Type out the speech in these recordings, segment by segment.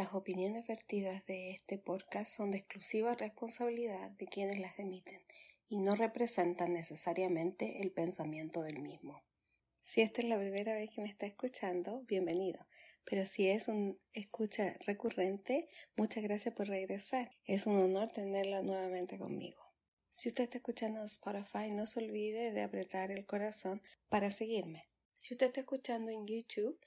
Las opiniones vertidas de este podcast son de exclusiva responsabilidad de quienes las emiten y no representan necesariamente el pensamiento del mismo. Si esta es la primera vez que me está escuchando, bienvenido. Pero si es un escucha recurrente, muchas gracias por regresar. Es un honor tenerla nuevamente conmigo. Si usted está escuchando Spotify, no se olvide de apretar el corazón para seguirme. Si usted está escuchando en YouTube,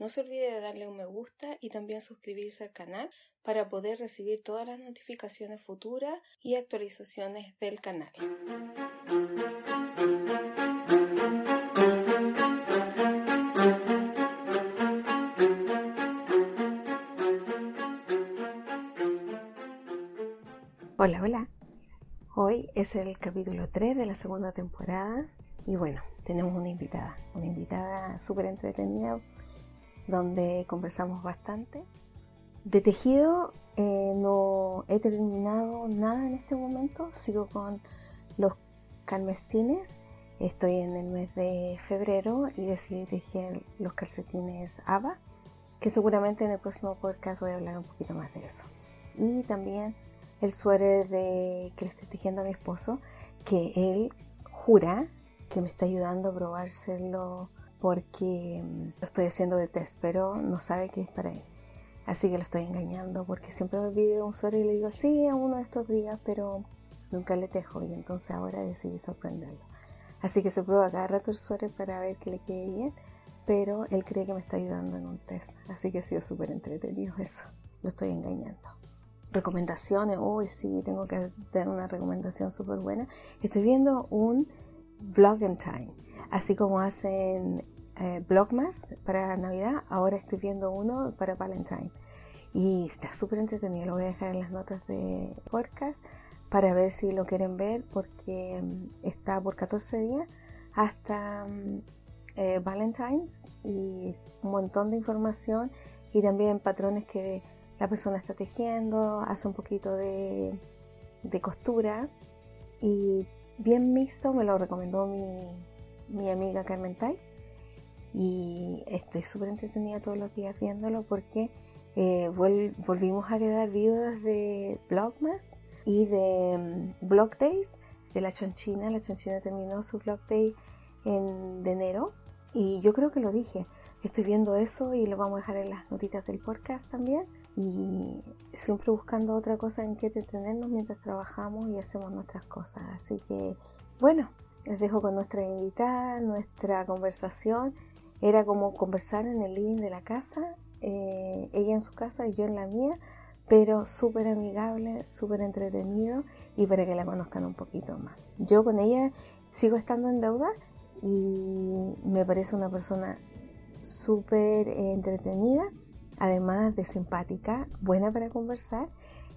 no se olvide de darle un me gusta y también suscribirse al canal para poder recibir todas las notificaciones futuras y actualizaciones del canal. Hola, hola. Hoy es el capítulo 3 de la segunda temporada y bueno, tenemos una invitada, una invitada súper entretenida donde conversamos bastante. De tejido eh, no he terminado nada en este momento, sigo con los calmestines. Estoy en el mes de febrero y decidí tejer los calcetines ABA, que seguramente en el próximo podcast voy a hablar un poquito más de eso. Y también el suéter de, que le estoy tejiendo a mi esposo, que él jura que me está ayudando a probárselo porque mm, lo estoy haciendo de test, pero no sabe que es para él. Así que lo estoy engañando porque siempre me pide un suéter y le digo, sí, a uno de estos días, pero nunca le tejo y entonces ahora decidí sorprenderlo. Así que se prueba cada rato el suéter para ver que le quede bien, pero él cree que me está ayudando en un test. Así que ha sido súper entretenido eso. Lo estoy engañando. Recomendaciones, uy, sí, tengo que dar una recomendación súper buena. Estoy viendo un Vlog in Time Así como hacen eh, Vlogmas para Navidad, ahora estoy viendo uno para Valentine. Y está súper entretenido, lo voy a dejar en las notas de podcast para ver si lo quieren ver porque mm, está por 14 días hasta mm, eh, Valentine's y un montón de información y también patrones que la persona está tejiendo, hace un poquito de costura y bien mixto, me lo recomendó mi, mi amiga Carmen Tai. Y estoy súper entretenida todos los días viéndolo porque eh, volvimos a quedar vivos de Blogmas y de Blog Days de la Chonchina. La Chonchina terminó su Blog Day en, de enero y yo creo que lo dije. Estoy viendo eso y lo vamos a dejar en las notitas del podcast también. Y siempre buscando otra cosa en que entretenernos mientras trabajamos y hacemos nuestras cosas. Así que, bueno, les dejo con nuestra invitada, nuestra conversación. Era como conversar en el living de la casa, eh, ella en su casa y yo en la mía, pero súper amigable, súper entretenido y para que la conozcan un poquito más. Yo con ella sigo estando en deuda y me parece una persona súper entretenida, además de simpática, buena para conversar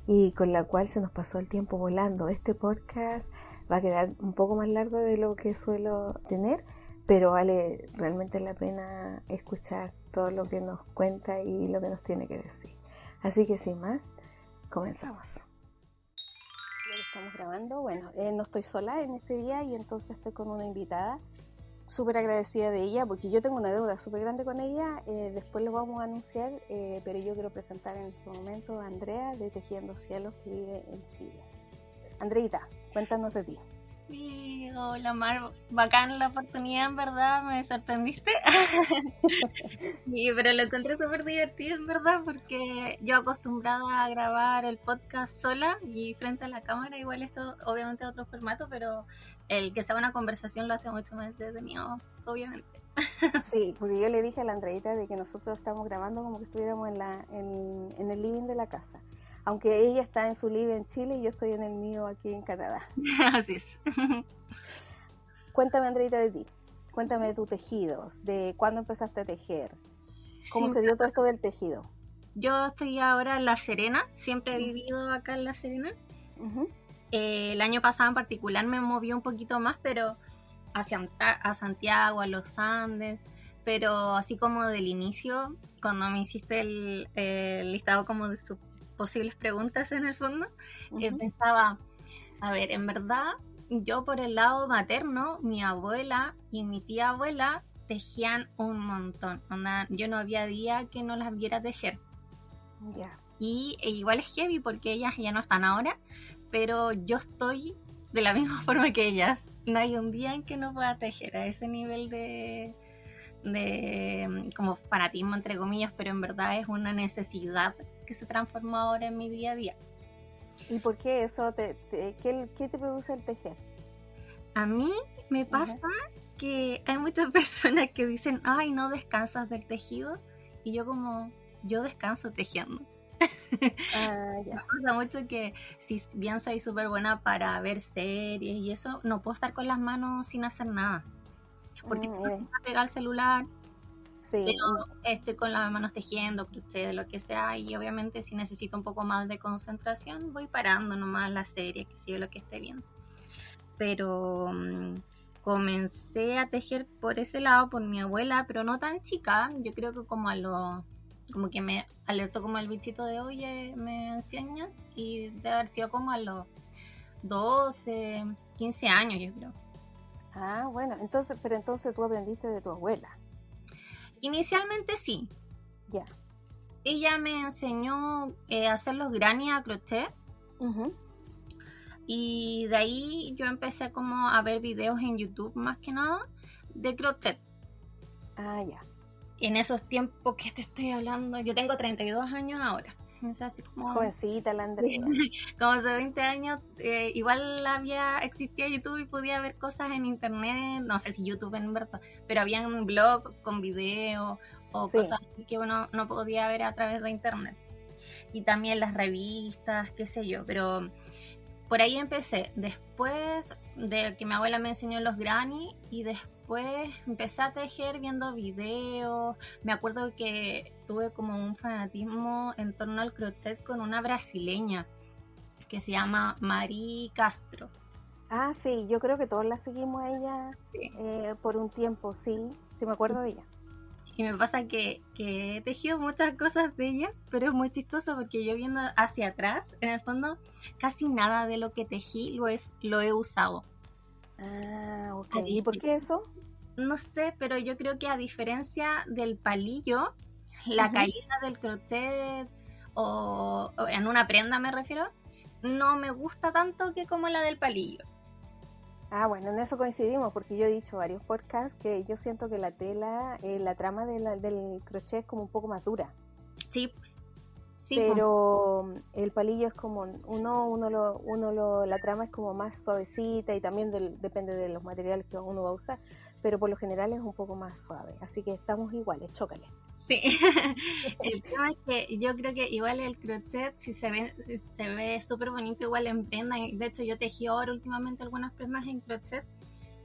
y con la cual se nos pasó el tiempo volando. Este podcast va a quedar un poco más largo de lo que suelo tener, pero vale realmente la pena escuchar todo lo que nos cuenta y lo que nos tiene que decir. Así que sin más, comenzamos. estamos grabando, bueno, eh, no estoy sola en este día y entonces estoy con una invitada súper agradecida de ella porque yo tengo una deuda súper grande con ella. Eh, después lo vamos a anunciar, eh, pero yo quiero presentar en este momento a Andrea de Tejiendo Cielos que vive en Chile. Andreita, cuéntanos de ti. Sí, hola Mar, bacán la oportunidad, en verdad, me sorprendiste. sí, pero lo encontré súper divertido, en verdad, porque yo acostumbrada a grabar el podcast sola y frente a la cámara, igual esto obviamente otro formato, pero el que sea una conversación lo hace mucho más entretenido, obviamente. sí, porque yo le dije a la Andreita de que nosotros estamos grabando como que estuviéramos en, la, en el living de la casa aunque ella está en su living en Chile y yo estoy en el mío aquí en Canadá. Así es. Cuéntame, Andreita, de ti. Cuéntame de tus tejidos, de cuándo empezaste a tejer. ¿Cómo se dio todo esto del tejido? Yo estoy ahora en La Serena, siempre he vivido acá en La Serena. Eh, el año pasado en particular me movió un poquito más, pero hacia a Santiago, a los Andes, pero así como del inicio, cuando me hiciste el, el listado como de su posibles preguntas en el fondo, eh, pensaba, a ver, en verdad, yo por el lado materno, mi abuela y mi tía abuela tejían un montón. yo no había día que no las viera tejer. Y e igual es heavy porque ellas ya no están ahora, pero yo estoy de la misma forma que ellas. No hay un día en que no pueda tejer a ese nivel de, de mm, como fanatismo entre comillas, pero en verdad es una necesidad que se transforma ahora en mi día a día. ¿Y por qué eso? Te, ¿qué, te produce el tejer? A mí me pasa que hay muchas personas que dicen, ay, no descansas del tejido. Y yo como, yo descanso tejiendo. Ah, me pasa mucho que si bien soy súper buena para ver series y eso, no puedo estar con las manos sin hacer nada. Porque mm, si me pega el celular, sí. pero estoy con las manos tejiendo, de lo que sea, y obviamente si necesito un poco más de concentración, voy parando nomás la serie, que sigo lo que esté viendo. Pero mm, comencé a tejer por ese lado, por mi abuela, pero no tan chica, yo creo que como a los como que me alertó como el bichito de oye, me enseñas y de haber sido como a los 12, 15 años yo creo. Ah, bueno, entonces, pero entonces tú aprendiste de tu abuela. Inicialmente sí. Ya. Ella me enseñó eh, a hacer los granny a crochet. Y de ahí yo empecé como a ver videos en YouTube más que nada de crochet. Ah, ya en esos tiempos que te estoy hablando, yo tengo 32 años ahora. Así como... Jovencita la Andrea. como hace 20 años, eh, igual había, existía YouTube y podía ver cosas en internet, no sé si YouTube en verdad, pero había un blog con video o cosas que uno no podía ver a través de internet. Y también las revistas, qué sé yo, pero por ahí empecé. Después de que mi abuela me enseñó los granny y después empecé a tejer viendo videos. Me acuerdo que tuve como un fanatismo en torno al crochet con una brasileña que se llama Mari Castro. Ah, sí, yo creo que todos la seguimos a ella eh, por un tiempo, sí, sí me acuerdo de ella. Y me pasa que, he tejido muchas cosas de ellas, pero es muy chistoso porque yo viendo hacia atrás, en el fondo, casi nada de lo que tejí lo, es, lo he usado. Ah, ok. ¿Y por qué eso? No sé, pero yo creo que a diferencia del palillo, la caída del crochet o, en una prenda me refiero, no me gusta tanto que como la del palillo. Ah, bueno, en eso coincidimos, porque yo he dicho varios podcasts que yo siento que la tela, eh, la trama del crochet es como un poco más dura. Sí. Sí, pero el palillo es como uno uno lo, uno lo, la trama es como más suavecita y también depende de los materiales que uno va a usar pero por lo general es un poco más suave. Así que estamos iguales, chócale. Sí, el tema es que yo creo que igual el crochet, si se ve se ve súper bonito, igual en prenda. De hecho, yo tejí ahora últimamente algunas prendas en crochet,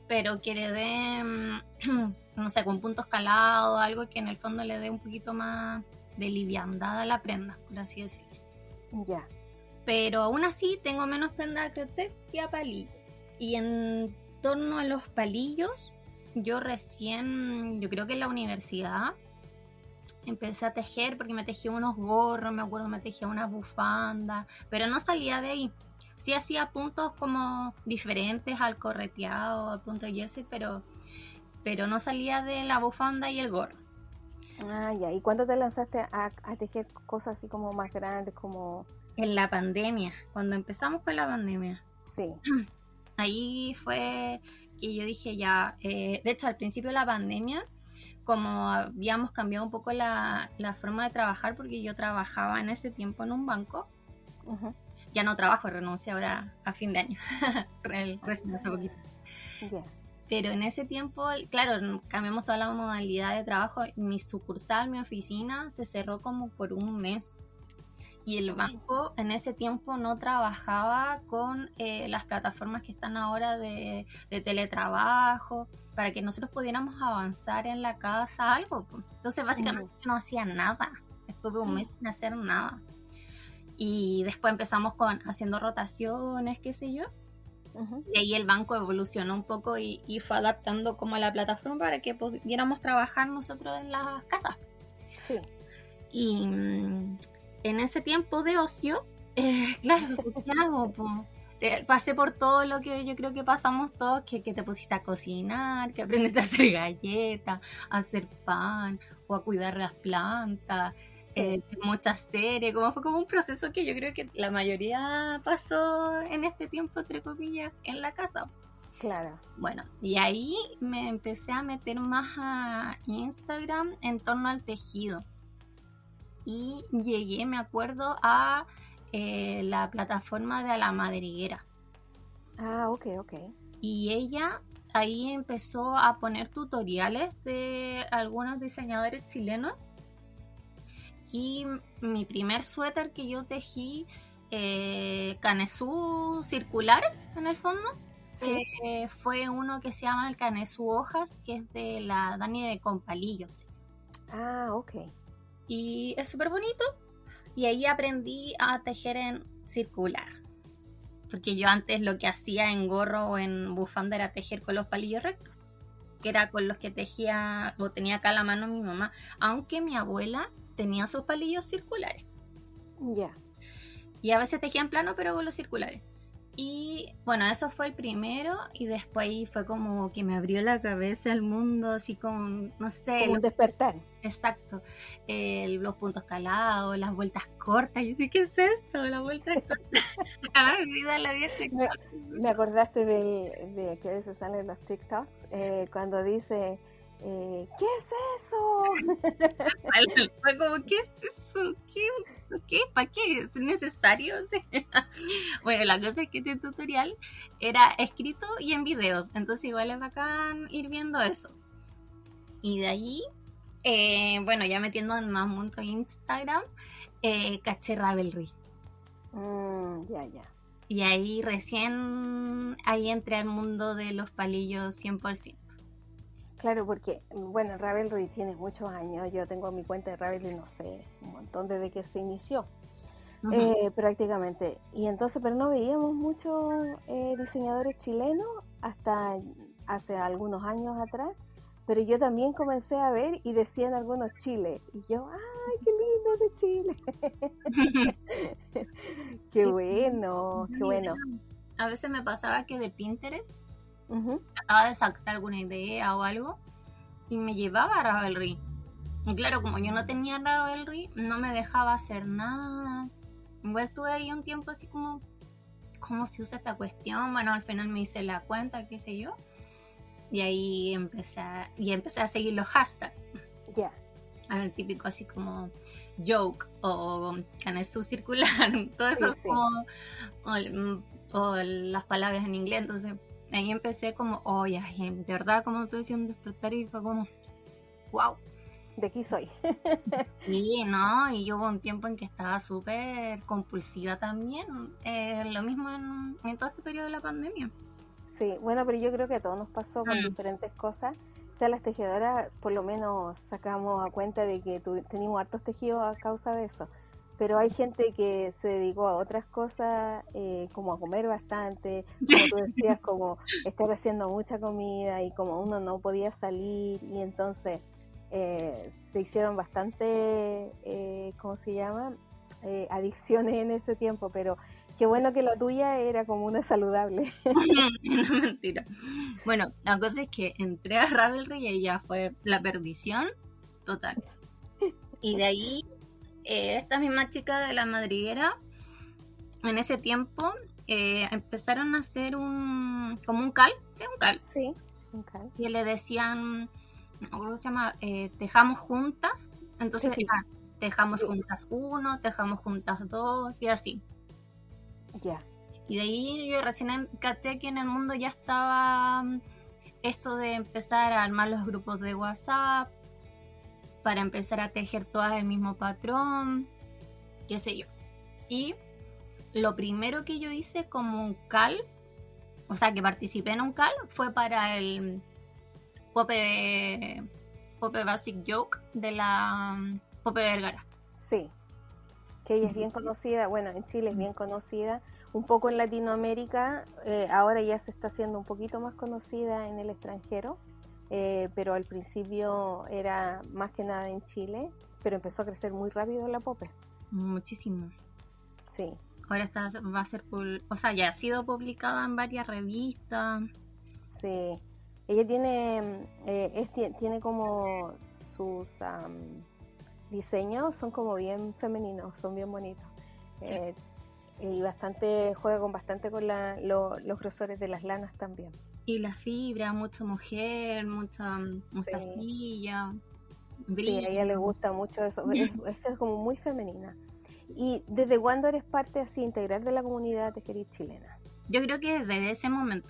pero que le dé, no sé, con puntos calados, algo que en el fondo le dé un poquito más de liviandad a la prenda, por así decirlo. Ya. Pero aún así tengo menos prenda de crochet que a palillo. Y en torno a los palillos, yo recién, yo creo que en la universidad, empecé a tejer porque me tejía unos gorros, me acuerdo, me tejía unas bufandas, pero no salía de ahí. Sí hacía puntos como diferentes al correteado, al punto de jersey, pero, pero no salía de la bufanda y el gorro. Ah, ya. ¿Y cuándo te lanzaste a, a tejer cosas así como más grandes, como...? En la pandemia, cuando empezamos con la pandemia. Sí. Ahí fue que yo dije ya, eh, de hecho al principio de la pandemia, como habíamos cambiado un poco la, forma de trabajar, porque yo trabajaba en ese tiempo en un banco, ya no trabajo, renuncié ahora a fin de año, el hace poquito. Pero en ese tiempo, claro, cambiamos toda la modalidad de trabajo. Mi sucursal, mi oficina, se cerró como por un mes y el banco en ese tiempo no trabajaba con eh, las plataformas que están ahora de, teletrabajo para que nosotros pudiéramos avanzar en la casa algo. Entonces básicamente no hacía nada, de un mes sin hacer nada. Y después empezamos con haciendo rotaciones, qué sé yo. Y ahí el banco evolucionó un poco y, y, fue adaptando como a la plataforma para que pudiéramos trabajar nosotros en las casas. Sí. Y mm, en ese tiempo de ocio, eh, claro, ¿qué hago? pasé por todo lo que yo creo que pasamos todos, que, te pusiste a cocinar, que aprendiste a hacer galletas, a hacer pan o a cuidar las plantas. eh, muchas series, como fue como un proceso que yo creo que la mayoría pasó en este tiempo, entre comillas, en la casa. Claro. Bueno, y ahí me empecé a meter más a Instagram en torno al tejido. Y llegué, me acuerdo, a eh, la plataforma de la madriguera. Ah, ok, ok. Y ella ahí empezó a poner tutoriales de algunos diseñadores chilenos. Y mi primer suéter que yo tejí, eh, canesú circular en el fondo, eh, fue uno que se llama el canesú hojas, que es de la Dani de Compalillos. Ah, ok. Y es súper bonito. Y ahí aprendí a tejer en circular. Porque yo antes lo que hacía en gorro o en bufanda era tejer con los palillos rectos. Que era con los que tejía o tenía acá la mano mi mamá. Aunque mi abuela tenía sus palillos circulares. Ya. Y a veces tejía en plano, pero con los circulares. Y bueno, eso fue el primero y después fue como que me abrió la cabeza el mundo, así como, no sé. Como un despertar. Exacto. los puntos calados, las vueltas cortas. Yo sé, ¿qué es eso? La vuelta corta. la me, me acordaste de, de, que a veces salen los TikToks eh, cuando dice eh, ¿qué es eso? Fue como, ¿qué es eso? ¿Qué? ¿Qué? ¿Para qué? ¿Es necesario? bueno, la cosa es que este tutorial era escrito y en videos, entonces igual es bacán ir viendo eso. Y de allí, eh, bueno, ya metiendo en más mundo Instagram, eh, caché Ravelry. Mm, ya, ya. Y ahí recién, ahí entré al mundo de los palillos 100%. Claro, porque, bueno, Ravelry tiene muchos años. Yo tengo mi cuenta de Ravelry, no sé, un montón desde que se inició. Eh, prácticamente. Y entonces, pero no veíamos muchos eh, diseñadores chilenos hasta hace algunos años atrás. Pero yo también comencé a ver y decían algunos Chile. Y yo, ¡ay, qué lindo de Chile! qué bueno, qué bueno. A veces me pasaba que de Pinterest Trataba de sacar alguna idea o algo y me llevaba a Ravelry. Y claro, como yo no tenía Ravelry, no me dejaba hacer nada. Igual estuve ahí un tiempo así como, ¿cómo se usa esta cuestión? Bueno, al final me hice la cuenta, qué sé yo. Y ahí empecé a, y empecé a seguir los hashtags. Ya. El típico así como joke o canesú circular, todo eso como, o, las palabras en inglés. Entonces ahí empecé como, oye, de verdad, como estoy diciendo, despertar y fue como, wow. De aquí soy. sí, ¿no? Y yo hubo un tiempo en que estaba súper compulsiva también, eh, lo mismo en, todo este periodo de la pandemia. Sí, bueno, pero yo creo que a todos nos pasó con mm. diferentes cosas. O sea, las tejedoras por lo menos sacamos a cuenta de que teníamos hartos tejidos a causa de eso pero hay gente que se dedicó a otras cosas, eh, como a comer bastante, como tú decías, como estar haciendo mucha comida y como uno no podía salir y entonces eh, se hicieron bastante, eh, ¿cómo se llama? Eh, adicciones en ese tiempo, pero qué bueno que la tuya era como una saludable. no, mentira. Bueno, la cosa es que entré a Ravelry y ya fue la perdición total. Y de ahí eh, esta misma chica de la madriguera, en ese tiempo, eh, empezaron a hacer un, como un cal, ¿sí? Un cal. Sí, un cal. Y le decían, ¿cómo se llama? Eh, tejamos juntas. Entonces, tejamos juntas uno, tejamos juntas dos y así. Ya. Y de ahí yo recién caché que en el mundo ya estaba mm, esto de empezar a armar los grupos de WhatsApp, para empezar a tejer todas el mismo patrón, qué sé yo. Y lo primero que yo hice como un cal, o sea, que participé en un cal, fue para el Pope, Pope Basic Joke de la um, Pope Vergara. Sí, que ella es bien conocida, bueno, en Chile es bien conocida, un poco en Latinoamérica, eh, ahora ya se está haciendo un poquito más conocida en el extranjero. Eh, pero al principio era más que nada en Chile, pero empezó a crecer muy rápido la Pope. Muchísimo. Sí. Ahora está, va a ser, o sea, ya ha sido publicada en varias revistas. Sí. Ella tiene, eh, tiene como sus, diseños son como bien femeninos, son bien bonitos. Eh, y bastante, juega con bastante con la, los grosores de las lanas también. Y la fibra, mucha mujer, mucha mostacilla. Sí. a ella le gusta mucho eso. es, es, como muy femenina. ¿Y desde cuándo eres parte así integral de la comunidad tejerí chilena? Yo creo que desde ese momento.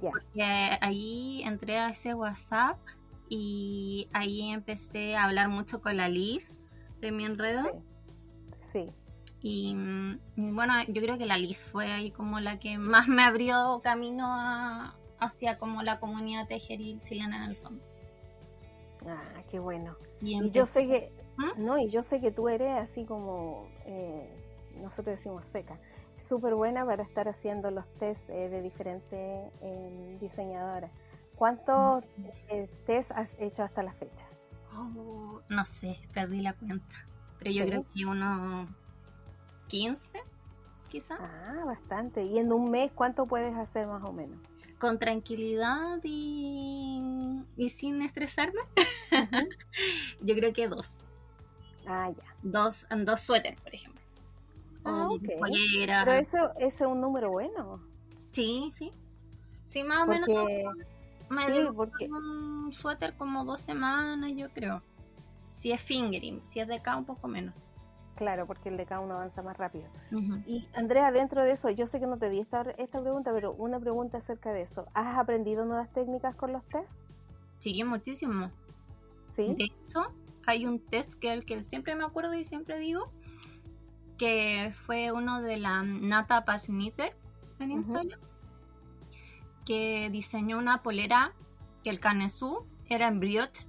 Ya. Porque ahí entré a ese WhatsApp y ahí empecé a hablar mucho con la Liz de mi enredo. Sí. Y, bueno, yo creo que la Liz fue ahí como la que más me abrió camino hacia como la comunidad tejeril chilena en el fondo. Ah, qué bueno. Y, yo sé que, ¿Mm? no, y yo sé que tú eres así como, eh, nosotros decimos seca, súper buena para estar haciendo los test eh, de diferentes em, diseñadoras. ¿Cuántos eh, test has hecho hasta la fecha? Oh, no sé, perdí la cuenta. Pero yo creo que unos 15, quizá. Ah, bastante. ¿Y en un mes cuánto puedes hacer más o menos? Con tranquilidad y, y sin estresarme. yo creo que dos. Ah, ya. Dos, dos suéteres, por ejemplo. Ah, ok. Pero eso, es un número bueno. Sí, sí. Sí, más o menos. Me sí, porque... un suéter como dos semanas, yo creo. Si es fingering, si es de acá un poco menos. Claro, porque el de cada uno avanza más rápido. Y Andrea, dentro de eso, yo sé que no te di esta, esta pregunta, pero una pregunta acerca de eso. ¿Has aprendido nuevas técnicas con los tests? Sí, muchísimo. Sí. De hecho, hay un test que el que siempre me acuerdo y siempre digo, que fue uno de la Nata Pasniter en Instagram que diseñó una polera que el canesú era en brioche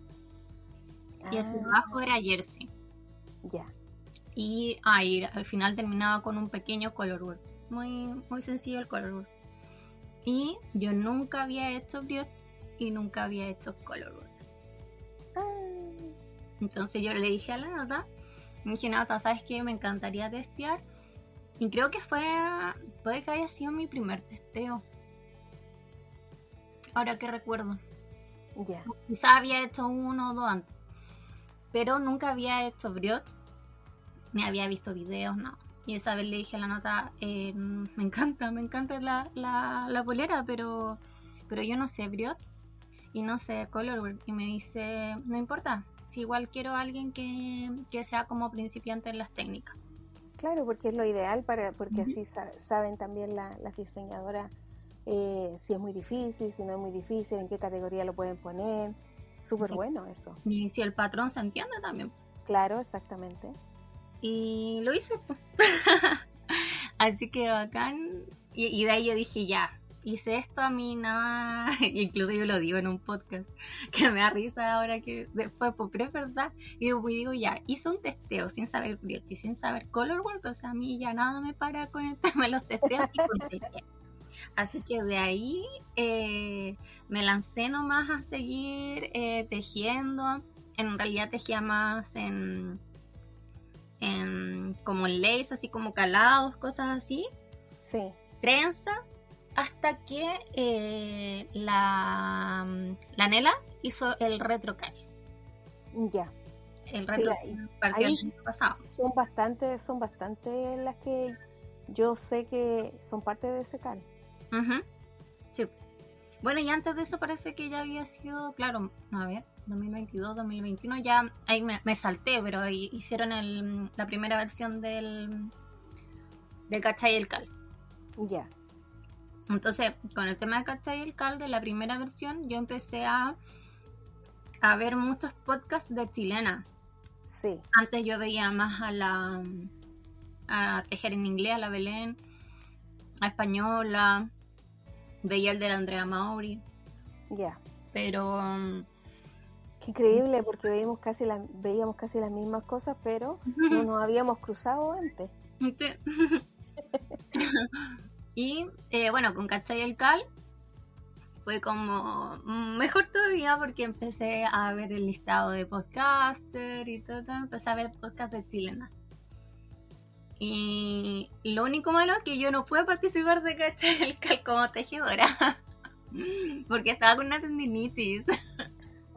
y abajo ah. era jersey. Ya. Y ahí al final terminaba con un pequeño color Muy, muy sencillo el color Y yo nunca había hecho brioche y nunca había hecho color ah. Entonces yo le dije a la nota, me dije, nota, ¿sabes qué? Me encantaría testear. Y creo que fue, puede que haya sido mi primer testeo ahora que recuerdo. Ya. Quizás había hecho uno o dos antes, pero nunca había hecho brioche, ni había visto videos, no. Y esa vez le dije a la nota, eh, me encanta, me encanta la, la, la, polera, pero, pero yo no sé brioche y no sé colorwork. Y me dice, no importa, si igual quiero a alguien que, que sea como principiante en las técnicas. Claro, porque es lo ideal para, porque así saben también las diseñadoras eh, si es muy difícil, si no es muy difícil, en qué categoría lo pueden poner. Súper bueno eso. Y si el patrón se entiende también. Claro, exactamente. Y lo hice. Así que bacán. Y, de ahí yo dije, ya, hice esto a mí nada. Incluso yo lo digo en un podcast que me da risa ahora que después, pues, pero es verdad. Y yo digo, ya, hice un testeo sin saber beauty, sin saber color work. O sea, a mí ya nada me para con el tema de los testeos y con Así que de ahí eh, me lancé nomás a seguir eh, tejiendo. En realidad tejía más en, en como en lace, así como calados, cosas así. Sí. Trenzas. Hasta que eh, la, la Nela hizo el retrocal. Ya. El retro pasado. Son bastante, son bastante las que yo sé que son parte de ese cal. Sí. Bueno, y antes de eso parece que ya había sido, claro, a ver, 2022, 2021, ya ahí me, salté, pero hicieron el, la primera versión del, del Cachay y el Cal. Ya. Entonces, con el tema de Cachay y el Cal, de la primera versión, yo empecé a, a ver muchos podcasts de chilenas. Sí. Antes yo veía más a la a tejer en inglés, a la Belén, a española, veía el de la Andrea Mauri. Ya. Pero. Increíble, porque veíamos casi, la, veíamos casi las mismas cosas, pero no nos habíamos cruzado antes. y eh, bueno, con Cachay el Cal fue como mejor todavía porque empecé a ver el listado de podcaster y todo, empecé a ver podcast de chilena. Y lo único malo es que yo no pude participar de Cachai el Cal como tejedora. Porque estaba con una tendinitis.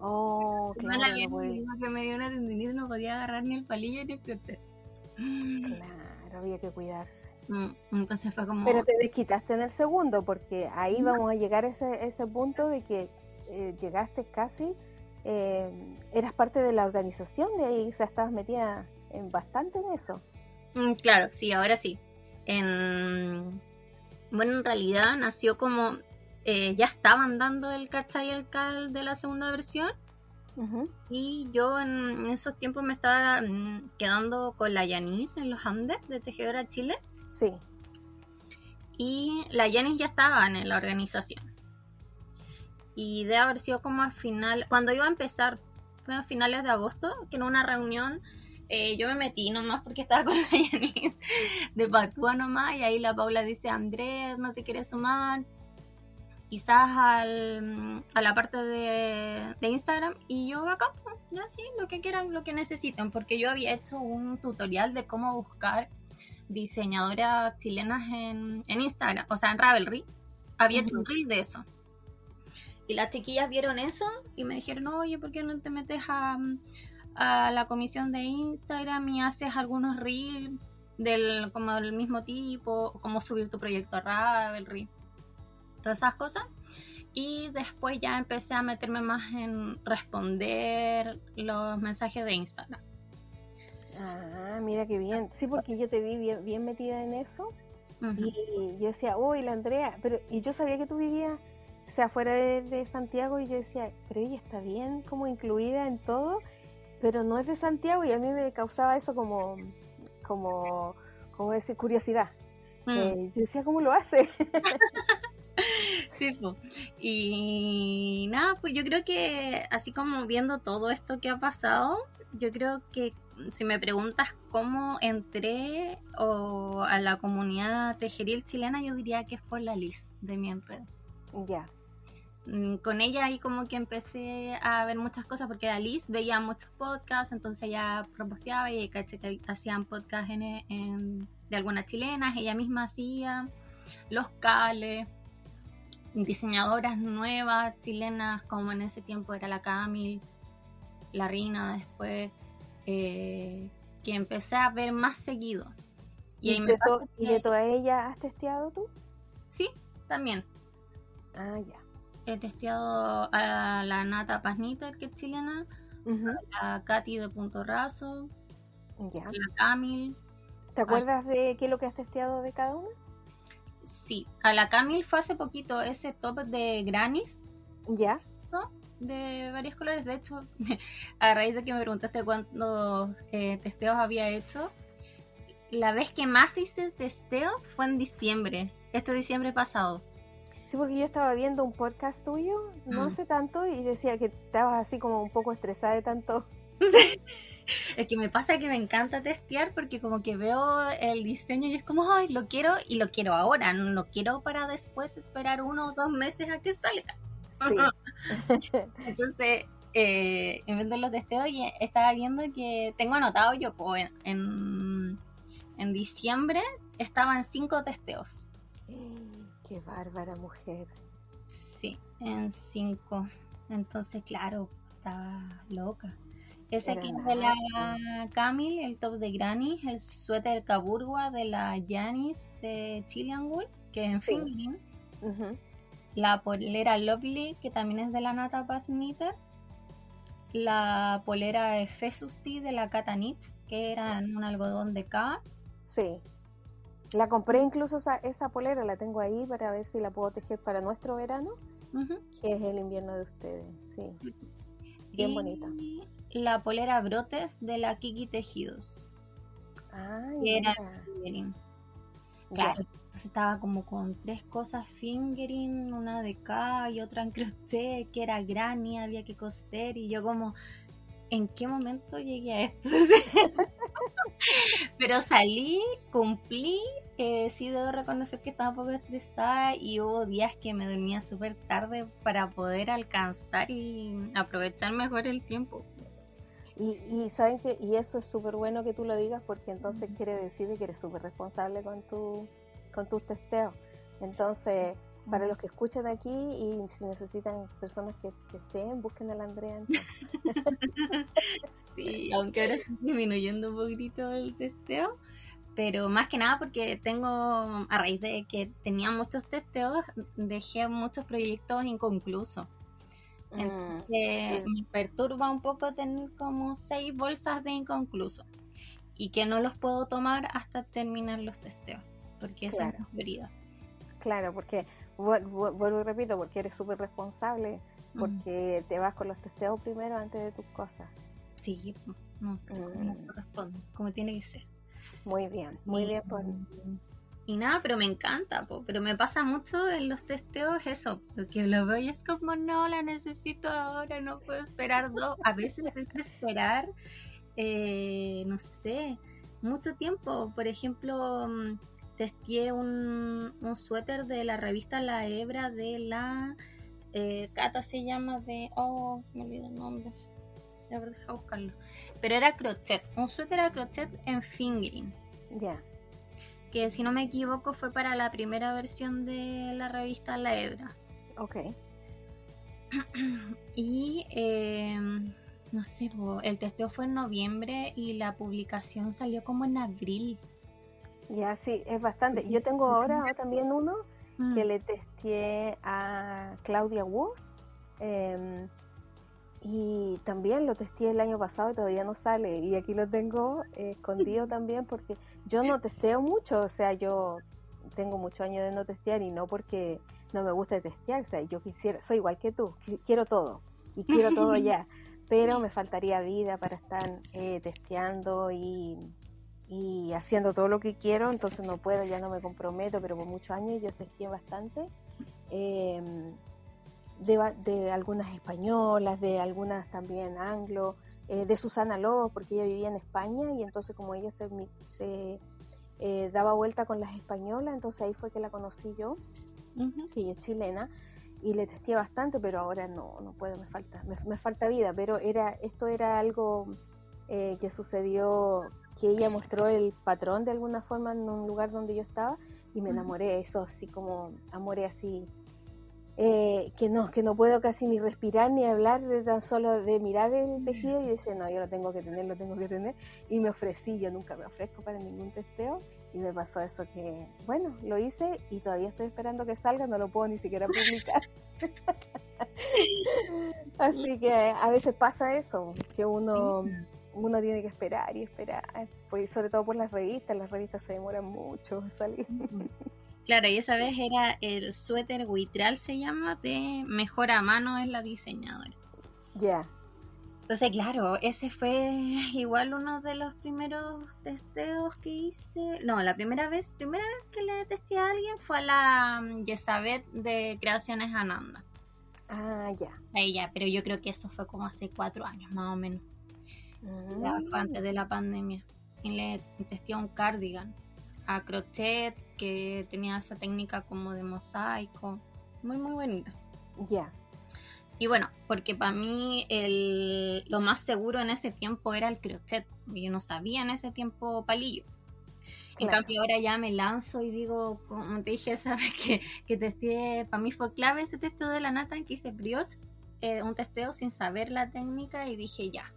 Oh, claro. que me dio una tendinitis no podía agarrar ni el palillo ni el. Claro, había que cuidarse. Mm, entonces fue como... Pero te desquitaste en el segundo, porque ahí vamos a llegar a ese, ese punto de que eh, llegaste casi, eh, eras parte de la organización de ahí, o sea, estabas metida en bastante en eso. Mm, claro, sí, ahora sí. En... Bueno, en realidad nació como eh, ya estaban dando el cachai y el cal de la segunda versión. Y yo en esos tiempos me estaba mm, quedando con la Yanis en los Andes de Tejedora Chile. Sí. Y la Yanis ya estaba en la organización. Y de haber sido como a final, cuando iba a empezar, fue a finales de agosto, que en una reunión eh, yo me metí nomás porque estaba con la Yanis de Patúa nomás. Y ahí la Paula dice: Andrés, ¿no te quieres sumar? Quizás al, a la parte de, Instagram y yo acá, ya sí, lo que quieran, lo que necesiten, porque yo había hecho un tutorial de cómo buscar diseñadoras chilenas en, Instagram, o sea, en Ravelry, había hecho un reel de eso. Y las chiquillas vieron eso y me dijeron, oye, ¿por qué no te metes a, a la comisión de Instagram y haces algunos reels del, como del mismo tipo, cómo subir tu proyecto a Ravelry? Todas esas cosas. Y después ya empecé a meterme más en responder los mensajes de Instagram. Ah, mira qué bien. Sí, porque yo te vi bien, metida en eso. Y yo decía, uy, la Andrea, pero y yo sabía que tú vivías, o sea, fuera de, Santiago, y yo decía, pero ella está bien como incluida en todo, pero no es de Santiago, y a mí me causaba eso como, como, como decir, curiosidad. Mm. Eh, yo decía, ¿cómo lo hace? Sí, y nada, pues yo creo que así como viendo todo esto que ha pasado, yo creo que si me preguntas cómo entré o a la comunidad tejeril chilena, yo diría que es por la Liz de mi enredo. Ya. Mm, con ella ahí como que empecé a ver muchas cosas porque la Liz veía muchos podcasts, entonces ella proposteaba y caché que hacían podcasts de algunas chilenas, ella misma hacía los cales diseñadoras nuevas chilenas, como en ese tiempo era la Camil, la Rina, después, eh, que empecé a ver más seguido. ¿Y, de, toda ella has testeado tú? Sí, también. Ah, ya. He testeado a la Nata Paznita, que es chilena, a Katy de Punto Raso, ya. la Camil. ¿Te acuerdas de qué es lo que has testeado de cada una? Sí, a la Camille fue hace poquito ese top de Granis. Ya. De varios colores. De hecho, a raíz de que me preguntaste cuántos eh, testeos había hecho, la vez que más hice testeos fue en diciembre, este diciembre pasado. Sí, porque yo estaba viendo un podcast tuyo, no sé mm. tanto, y decía que estabas así como un poco estresada de tanto. Es que me pasa que me encanta testear porque como que veo el diseño y es como, ay, lo quiero y lo quiero ahora, no lo quiero para después esperar uno o dos meses a que salga. Entonces, eh, en vez de los testeos, estaba viendo que tengo anotado yo pues, en, en, diciembre estaba en cinco testeos. Qué bárbara mujer. Sí, en cinco. Entonces, claro, estaba loca. Ese es de la Camil, el top de Granny, el suéter Caburgua de la Janis de Chilean Wool, que es en sí. La polera Lovely, que también es de la Nata Pass La polera Efesusti de la Kata que era en un algodón de K. Sí. La compré incluso esa, esa, polera, la tengo ahí para ver si la puedo tejer para nuestro verano, que es el invierno de ustedes. Sí. Bien bonita la polera Brotes de la Kiki Tejidos. Ay, era fingering. Claro, entonces estaba como con tres cosas fingering, una de K y otra en crochet, que era granny, había que coser, y yo como, ¿en qué momento llegué a esto? Pero salí, cumplí, eh, sí debo reconocer que estaba un poco estresada y hubo días que me dormía súper tarde para poder alcanzar y aprovechar mejor el tiempo. Y, saben que, y eso es súper bueno que tú lo digas porque entonces quiere decir que eres súper responsable con, tu, con tus testeos. Entonces, para los que escuchan aquí y si necesitan personas que, estén, busquen a la Andrea. sí, aunque ahora estoy disminuyendo un poquito el testeo, pero más que nada porque tengo, a raíz de que tenía muchos testeos, dejé muchos proyectos inconclusos. Mm, Entonces me perturba un poco tener como seis bolsas de inconcluso y que no los puedo tomar hasta terminar los testeos, porque esa es la prioridad. Claro, porque vuelvo y repito, porque eres súper responsable, porque te vas con los testeos primero antes de tus cosas. Sí, no, mm. corresponde, como tiene que ser. Muy bien, muy bien por... Nada, pero me encanta, pero me pasa mucho en los testeos eso, porque lo veo y es como, no, la necesito ahora, no puedo esperar dos. A veces es esperar, eh, no sé, mucho tiempo. Por ejemplo, mm, testé un, un suéter de la revista La Hebra de la eh, Cata se llama de oh se me olvidó el nombre deja buscarlo pero era crochet un suéter a crochet en fingering ya que si no me equivoco fue para la primera versión de la revista La Hebra ok y eh, no sé el testeo fue en noviembre y la publicación salió como en abril ya, sí, es bastante. Yo tengo ahora también uno que mm. le testé a Claudia Wu. Em, y también lo testé el año pasado y todavía no sale. Y aquí lo tengo escondido también porque yo no testeo mucho. O sea, yo tengo muchos años de no testear y no porque no me gusta testear. O sea, yo quisiera, soy igual que tú, quiero todo y quiero todo ya. Pero me faltaría vida para estar eh, testeando y y haciendo todo lo que quiero, entonces no puedo, ya no me comprometo, pero por muchos años yo testé bastante. Em, de, algunas españolas, de algunas también anglo, eh, de Susana Lobos, porque ella vivía en España y entonces como ella se, se eh, daba vuelta con las españolas, entonces ahí fue que la conocí yo, que ella es chilena, y le testé bastante, pero ahora no, no puedo, me falta, me, falta vida, pero era, esto era algo eh, que sucedió que ella mostró el patrón de alguna forma en un lugar donde yo estaba y me enamoré, eso así como amoré así, eh, que no, que no puedo casi ni respirar ni hablar de tan solo de mirar el tejido y decir, no, yo lo tengo que tener, lo tengo que tener. Y me ofrecí, yo nunca me ofrezco para ningún testeo y me pasó eso que, bueno, lo hice y todavía estoy esperando que salga, no lo puedo ni siquiera publicar. Así que a veces pasa eso, que uno uno tiene que esperar y esperar, pues sobre todo por las revistas, las revistas se demoran mucho en salir. Claro, y esa vez era el suéter Huitral se llama, de Mejor a Mano es la diseñadora. Ya. Entonces, claro, ese fue igual uno de los primeros testeos que hice. No, la primera vez, primera vez que le testé a alguien fue a la mm, Yesabet de Creaciones Ananda. Ah, ya. ella, pero yo creo que eso fue como hace cuatro años, más o menos antes de la pandemia. Y le testé un cardigan a crochet que tenía esa técnica como de mosaico. Muy, muy bonita. Ya. Y bueno, porque para mí el, lo más seguro en ese tiempo era el crochet. Yo no sabía en ese tiempo palillo. En cambio ahora ya me lanzo y digo, como te dije, sabes que, que testé, para mí fue clave ese testeo de la nata en que hice brioche, eh, un testeo sin saber la técnica y dije ya,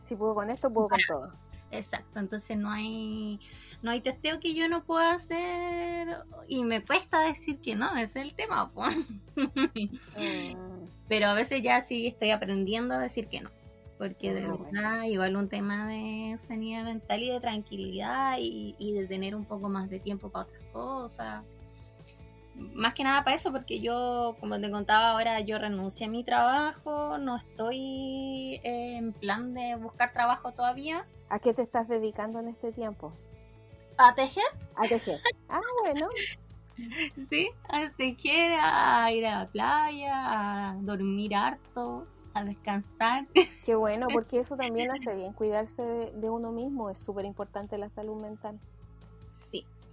si puedo con esto, puedo con todo. Exacto, entonces no hay no hay testeo que yo no pueda hacer y me cuesta decir que no, ese es el tema. Mm. Pero a veces ya sí estoy aprendiendo a decir que no, porque de verdad igual un tema de sanidad mental y de tranquilidad y, y de tener un poco más de tiempo para otras cosas más que nada para eso, porque yo, como te contaba ahora, yo renuncié a mi trabajo, no estoy en plan de buscar trabajo todavía. ¿A qué te estás dedicando en este tiempo? ¿A tejer? A tejer. Ah, bueno. sí, a tejer, a ir a la playa, a dormir harto, a descansar. Qué bueno, porque eso también hace bien, cuidarse de uno mismo, es súper importante la salud mental.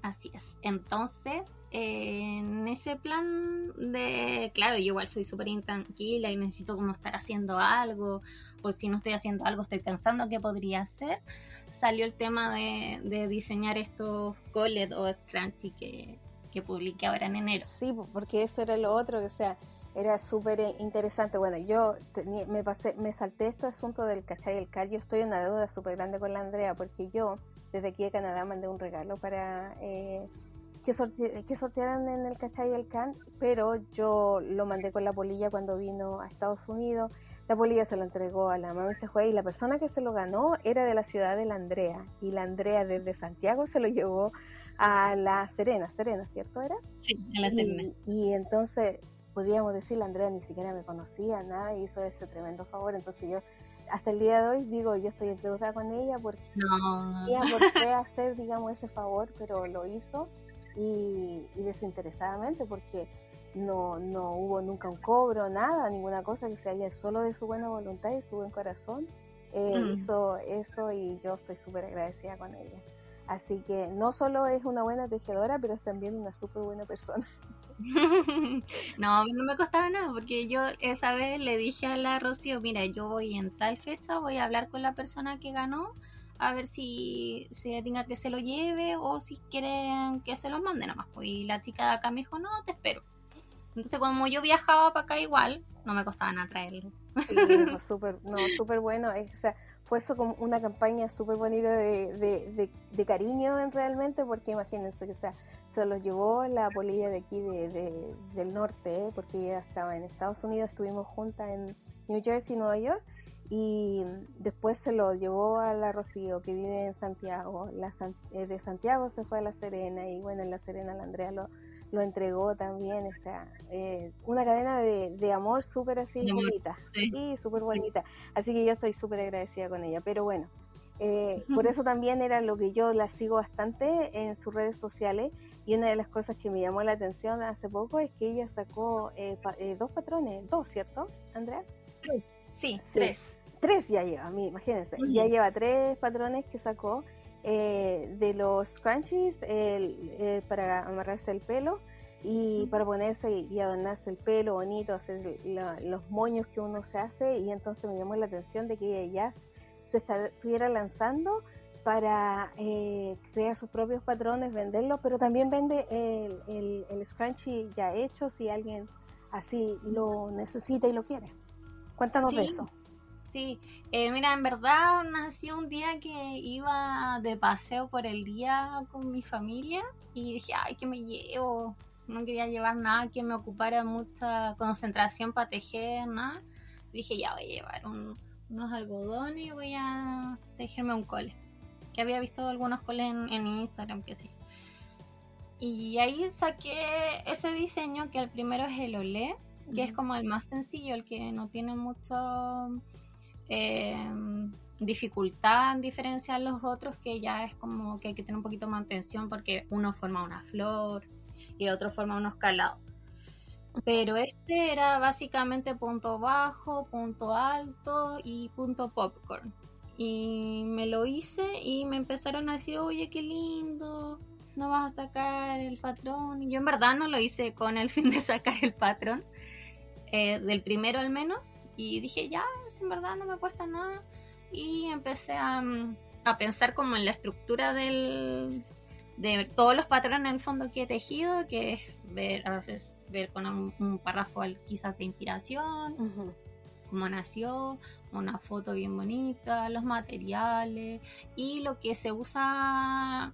Así es. Entonces, en ese plan de, claro, yo igual soy súper intranquila y necesito como estar haciendo algo, o si no estoy haciendo algo, estoy pensando qué podría hacer, salió el tema de, diseñar estos Collet o Scrunchy que, que publiqué ahora en enero. Sí, porque eso era lo otro, o sea, era súper interesante. Bueno, yo me pasé, me salté este asunto del cachai y el car. Yo estoy en una deuda súper grande con la Andrea porque yo desde aquí de Canadá mandé un regalo para eh, que, que sortearan en el cachai y el can, pero yo lo mandé con la polilla cuando vino a Estados Unidos. La polilla se lo entregó a la mamá y se fue y la persona que se lo ganó era de la ciudad de la Andrea y la Andrea desde Santiago se lo llevó a La Serena, Serena, ¿cierto era? Sí, a La Serena. y entonces podríamos decir, la Andrea ni siquiera me conocía, nada, y hizo ese tremendo favor. Entonces yo, hasta el día de hoy, digo, yo estoy endeudada con ella porque no tenía por qué hacer, digamos, ese favor, pero lo hizo y, desinteresadamente porque no, no hubo nunca un cobro, nada, ninguna cosa que se haya solo de su buena voluntad y su buen corazón. Eh, mm. Hizo eso y yo estoy súper agradecida con ella. Así que no solo es una buena tejedora, pero es también una súper buena persona. no, no me costaba nada porque yo esa vez le dije a la Rocío, mira, yo voy en tal fecha, voy a hablar con la persona que ganó a ver si se tenga que se lo lleve o si quieren que se lo mande nomás. Pues, y la chica de acá me dijo, no, te espero. Entonces, como yo viajaba para acá igual, no me costaba nada traerlo. Sí, súper no, super bueno. O sea, fue eso como una campaña súper bonita de, de, de, cariño realmente, porque imagínense que sea, se los llevó la polilla de aquí de, del norte, porque ella estaba en Estados Unidos, estuvimos juntas en New Jersey, Nueva York, y después se lo llevó a la Rocío, que vive en Santiago. La, eh, de Santiago se fue a La Serena, y bueno, en La Serena la Andrea lo, lo entregó también, o sea, eh, una cadena de, de amor súper así bonita, sí, súper bonita, así que yo estoy súper agradecida con ella, pero bueno, eh, por eso también era lo que yo la sigo bastante en sus redes sociales y una de las cosas que me llamó la atención hace poco es que ella sacó eh, dos patrones, dos, ¿cierto, Andrea? Sí, tres. Tres ya lleva, imagínense, ya lleva tres patrones que sacó eh, de los scrunchies para amarrarse el pelo y para ponerse y, adornarse el pelo bonito, hacer los moños que uno se hace y entonces me llamó la atención de que ella se estuviera lanzando para eh, crear sus propios patrones, venderlos, pero también vende el, el, el scrunchie ya hecho si alguien así lo necesita y lo quiere. Cuéntanos de eso. Sí, eh, mira, en verdad nació un día que iba de paseo por el día con mi familia y dije, ay, que me llevo. No quería llevar nada que me ocupara mucha concentración para tejer, nada. dije, ya voy a llevar unos algodones y voy a tejerme un cole. Que había visto algunos coles en, Instagram, que sí. Y ahí saqué ese diseño que el primero es el olé, que es como el más sencillo, el que no tiene mucho eh, dificultad en diferenciar los otros, que ya es como que hay que tener un poquito más atención porque uno forma una flor y otro forma unos calados. Pero este era básicamente punto bajo, punto alto y punto popcorn. Y me lo hice y me empezaron a decir, oye, qué lindo, no vas a sacar el patrón. Yo en verdad no lo hice con el fin de sacar el patrón, eh, del primero al menos, y dije, ya, en verdad no me cuesta nada. Y empecé a, mm, a pensar como en la estructura del, de todos los patrones en el fondo que he tejido, que es ver, a veces ver con un, párrafo quizás de inspiración, cómo nació, una foto bien bonita, los materiales y lo que se usa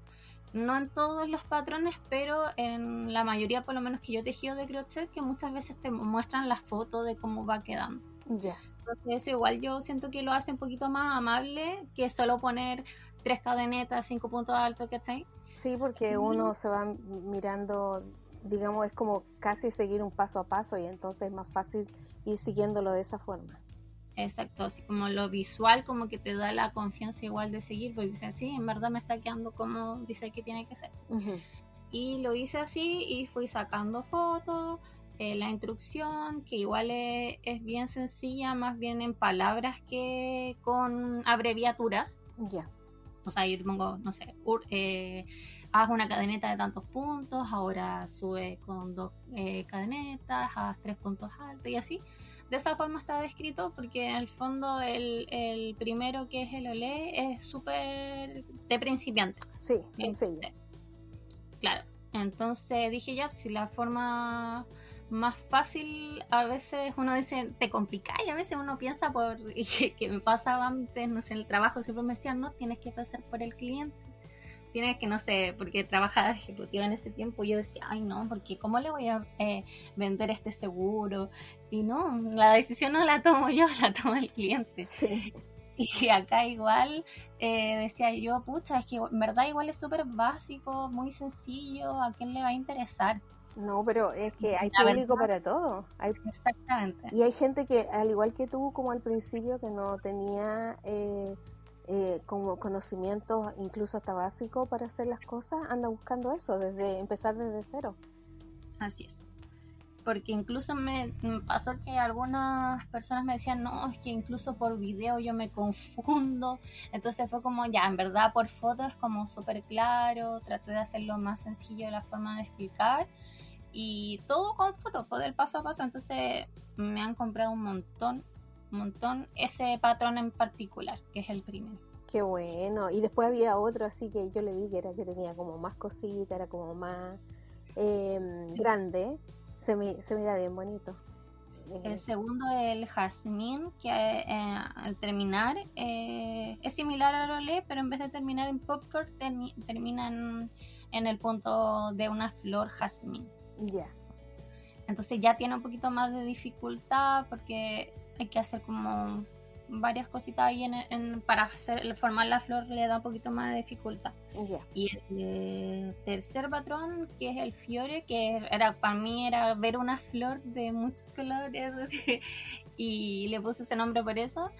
no en todos los patrones, pero en la mayoría, por lo menos que yo he tejido de crochet, que muchas veces te muestran las fotos de cómo va quedando. Ya. Entonces eso igual yo siento que lo hace un poquito más amable que solo poner tres cadenetas, cinco puntos altos, ¿cachai? Sí, porque uno se va mirando, digamos, es como casi seguir un paso a paso y entonces es más fácil ir siguiéndolo de esa forma. Exacto, así como lo visual como que te da la confianza igual de seguir, porque dice, sí, en verdad me está quedando como dice que tiene que ser. Y lo hice así y fui sacando fotos, eh, la instrucción, que igual es, bien sencilla, más bien en palabras que con abreviaturas. Ya. O sea, yo pongo, no sé, eh, haz una cadeneta de tantos puntos, ahora sube con dos eh, cadenetas, haz tres puntos altos y así. De esa forma está descrito porque en el fondo el, el primero que es el olé es súper de principiante. Sí, sencillo. Claro. Entonces dije ya, si la forma más fácil a veces uno dice, te complica y a veces uno piensa por, que, me pasaba antes, no sé, en el trabajo siempre me decían, no, tienes que pasar por el cliente, tienes que, no sé, porque trabajaba ejecutiva en ese tiempo, yo decía, ay no, porque ¿cómo le voy a eh, vender este seguro? Y no, la decisión no la tomo yo, la toma el cliente. Y acá igual eh, decía yo, pucha, es que en verdad igual es súper básico, muy sencillo, ¿a quién le va a interesar? No, pero es que hay público para todo. Exactamente. Y hay gente que, al igual que tú, como al principio, que no tenía eh, eh, como conocimientos, incluso hasta básicos para hacer las cosas, anda buscando eso, desde empezar desde cero. Así es. Porque incluso me, pasó que algunas personas me decían, no, es que incluso por video yo me confundo. Entonces fue como, ya, en verdad por foto es como súper claro, traté de hacerlo más sencillo la forma de explicar y todo con fotos, poder paso a paso. Entonces me han comprado un montón, un montón ese patrón en particular, que es el primero. Qué bueno. Y después había otro así que yo le vi que era que tenía como más cosita, era como más em, grande. Se, me, se mira bien bonito. El eh, segundo, el jazmín, que eh, al terminar eh, es similar al olé, pero en vez de terminar en popcorn, termina en, en, el punto de una flor jazmín. Ya. Entonces ya tiene un poquito más de dificultad porque hay que hacer como varias cositas ahí en, para hacer, formar la flor le da un poquito más de dificultad. Y el tercer patrón, que es el fiore, que era para mí era ver una flor de muchos colores y le puse ese nombre por eso.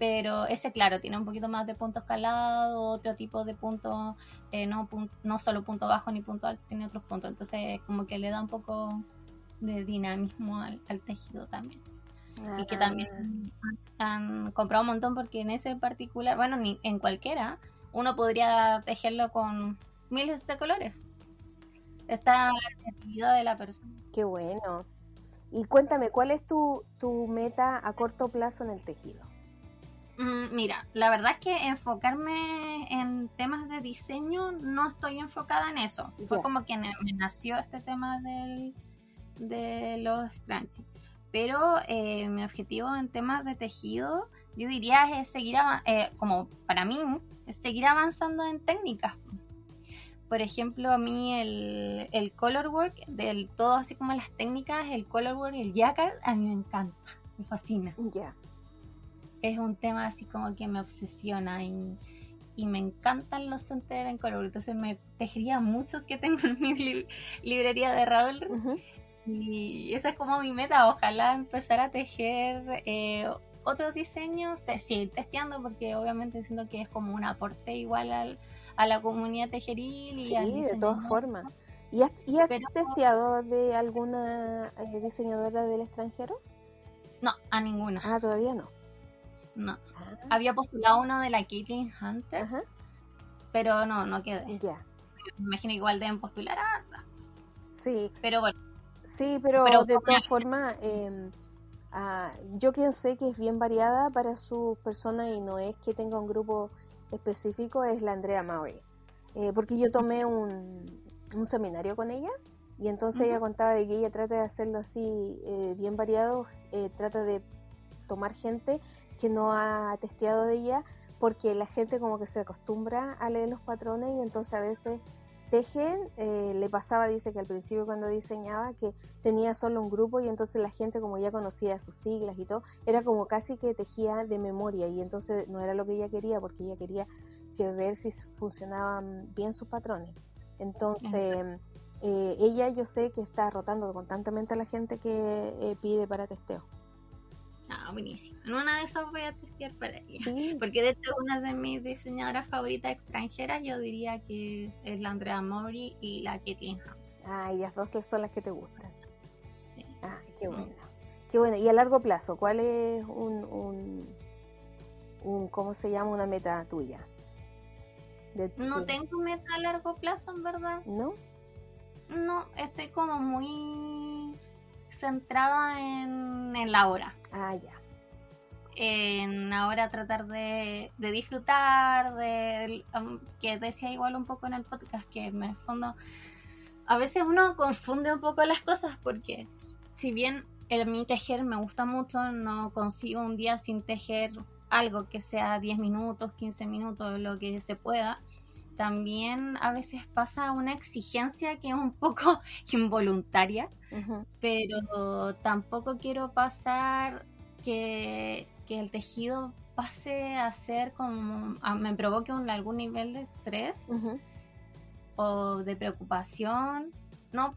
Pero ese, claro, tiene un poquito más de punto escalado, otro tipo de punto, eh, no, no solo punto bajo ni punto alto, tiene otros puntos. Entonces, como que le da un poco de dinamismo al, tejido también. Y que también ah. han, comprado un montón porque en ese particular, bueno, ni en cualquiera, uno podría tejerlo con miles de colores. Está la creatividad de la persona. Qué bueno. Y cuéntame, ¿cuál es tu, tu meta a corto plazo en el tejido? Mm, mira, la verdad es que enfocarme en temas de diseño no estoy enfocada en eso. Fue como que me nació este tema del, de los scrunchies. Pero eh, mi objetivo en temas de tejido, yo diría es seguir, eh, como para mí, es seguir avanzando en técnicas. Por ejemplo, a mí el, el color work, del todo así como las técnicas, el color work y el jacquard, a mí me encanta, me fascina. Ya es un tema así como que me obsesiona y, me encantan los sunter en color. Entonces me tejería muchos que tengo en mi librería de Ravel. Y esa es como mi meta. Ojalá empezar a tejer eh, otros diseños, te, seguir testeando porque obviamente siento que es como un aporte igual al, a la comunidad tejeril. Sí, y de todas formas. ¿Y has, testeado de alguna eh, diseñadora del extranjero? No, a ninguna. Ah, todavía no. No. Ah. Había postulado uno de la Caitlyn Hunter, pero no, no quedé. Ya. Me imagino igual deben postular a... Sí. Pero bueno. Sí, pero, de todas formas, eh, yo quien sé que es bien variada para sus personas y no es que tenga un grupo específico, es la Andrea Maury. Eh, porque yo tomé un, un, seminario con ella y entonces ella contaba de que ella trata de hacerlo así eh, bien variado, eh, trata de tomar gente que no ha testeado de ella, porque la gente como que se acostumbra a leer los patrones y entonces a veces tejen, eh, le pasaba, dice que al principio cuando diseñaba, que tenía solo un grupo y entonces la gente como ya conocía sus siglas y todo, era como casi que tejía de memoria y entonces no era lo que ella quería porque ella quería que ver si funcionaban bien sus patrones. Entonces, eh, ella yo sé que está rotando constantemente a la gente que eh, pide para testeo. Ah, buenísimo. En una de esas voy a testear para ella. Porque de hecho, una de mis diseñadoras favoritas extranjeras, yo diría que es la Andrea Mori y la Kathleen Hunt. Ah, y las dos son las que te gustan. Sí. Ah, qué bueno. Qué bueno. Y a largo plazo, ¿cuál es un, un, un ¿cómo se llama? Una meta tuya. no tengo meta a largo plazo, en verdad. ¿No? No, estoy como muy centrada en, en la hora. Ah, ya. En ahora tratar de, disfrutar, de um, que decía igual un poco en el podcast, que en el fondo a veces uno confunde un poco las cosas porque si bien el mi tejer me gusta mucho, no consigo un día sin tejer algo que sea 10 minutos, 15 minutos, lo que se pueda. También a veces pasa una exigencia que es un poco involuntaria, pero tampoco quiero pasar que, que, el tejido pase a ser como, me provoque un, algún nivel de estrés o de preocupación. No,